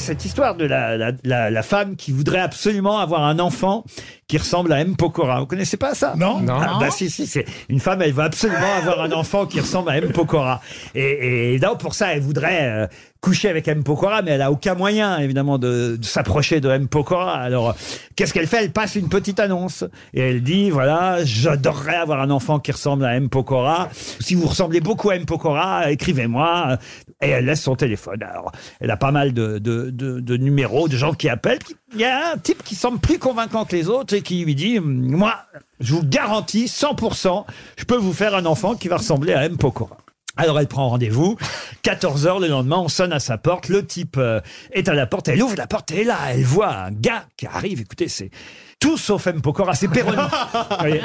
cette histoire de la, la, la- femme qui voudrait absolument avoir un enfant qui ressemble à M. Pokora. Vous connaissez pas ça Non. Non. Ah, bah si, si, c'est une femme, elle veut absolument avoir un enfant qui ressemble à M. Pokora. Et, et donc, pour ça, elle voudrait euh, coucher avec M. Pokora, mais elle a aucun moyen, évidemment, de, de s'approcher de M. Pokora. Alors, qu'est-ce qu'elle fait? Elle passe une petite annonce. Et elle dit, voilà, j'adorerais avoir un enfant qui ressemble à M. Pokora. Si vous ressemblez beaucoup à M. Pokora, écrivez-moi. Et elle laisse son téléphone. Alors, elle a pas mal de, de, de, de numéros, de gens qui appellent. Il y a un type qui semble plus convaincant que les autres et qui lui dit, moi, je vous garantis 100%, je peux vous faire un enfant qui va ressembler à M. Pokora. Alors elle prend rendez-vous, 14h le lendemain, on sonne à sa porte, le type euh, est à la porte, elle ouvre la porte et là, elle voit un gars qui arrive, écoutez, c'est tout sauf M. Pokora, c'est Perroni. Vous voyez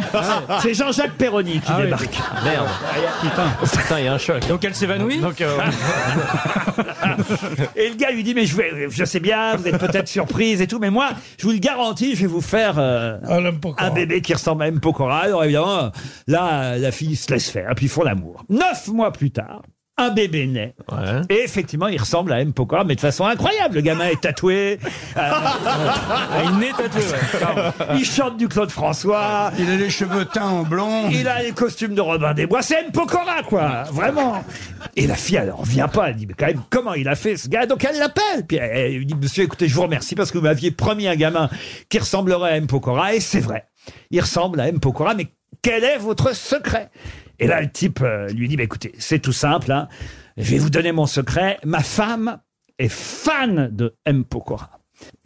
c'est Jean-Jacques Perroni qui Ah oui. débarque. Merde. Putain. Putain, il y a un choc. Donc elle s'évanouit Donc, euh, Et le gars lui dit, mais je, vais- je sais bien, vous êtes peut-être surprise et tout, mais moi, je vous le garantis, je vais vous faire euh, Ah, Pokora. un bébé qui ressemble à M. Pokora. Alors évidemment, là, la fille se laisse faire, et puis ils font l'amour. Neuf mois plus tard, un bébé naît. ouais. Et effectivement, il ressemble à M. Pokora, mais de façon incroyable. Le gamin est tatoué, euh, Ah, une nez tatoué, ouais. Il chante du Claude François, Il a les cheveux teints en blond. il a les costumes de Robin des Bois. C'est M. Pokora, quoi, vraiment. Et la fille, elle en vient pas. Elle dit, mais quand même, comment il a fait ce gars? Donc elle l'appelle. Puis elle, elle lui dit, monsieur, écoutez, je vous remercie parce que vous m'aviez promis un gamin qui ressemblerait à M. Pokora. Et c'est vrai, il ressemble à M. Pokora, mais quel est votre secret Et là, le type euh, lui dit, bah, écoutez, c'est tout simple. hein. Je vais vous donner mon secret. Ma femme est fan de M. Pokora.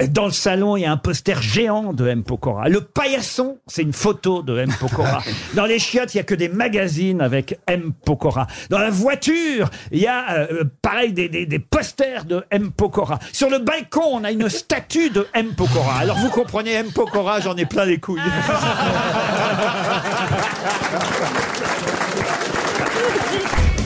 Dans le salon, il y a un poster géant de M. Pokora. Le paillasson, c'est une photo de M. Pokora. Dans les chiottes, il y a que des magazines avec M. Pokora. Dans la voiture, il y a, euh, pareil, des, des- des posters de M. Pokora. Sur le balcon, on a une statue de M. Pokora. Alors vous comprenez, M. Pokora, j'en ai plein les couilles.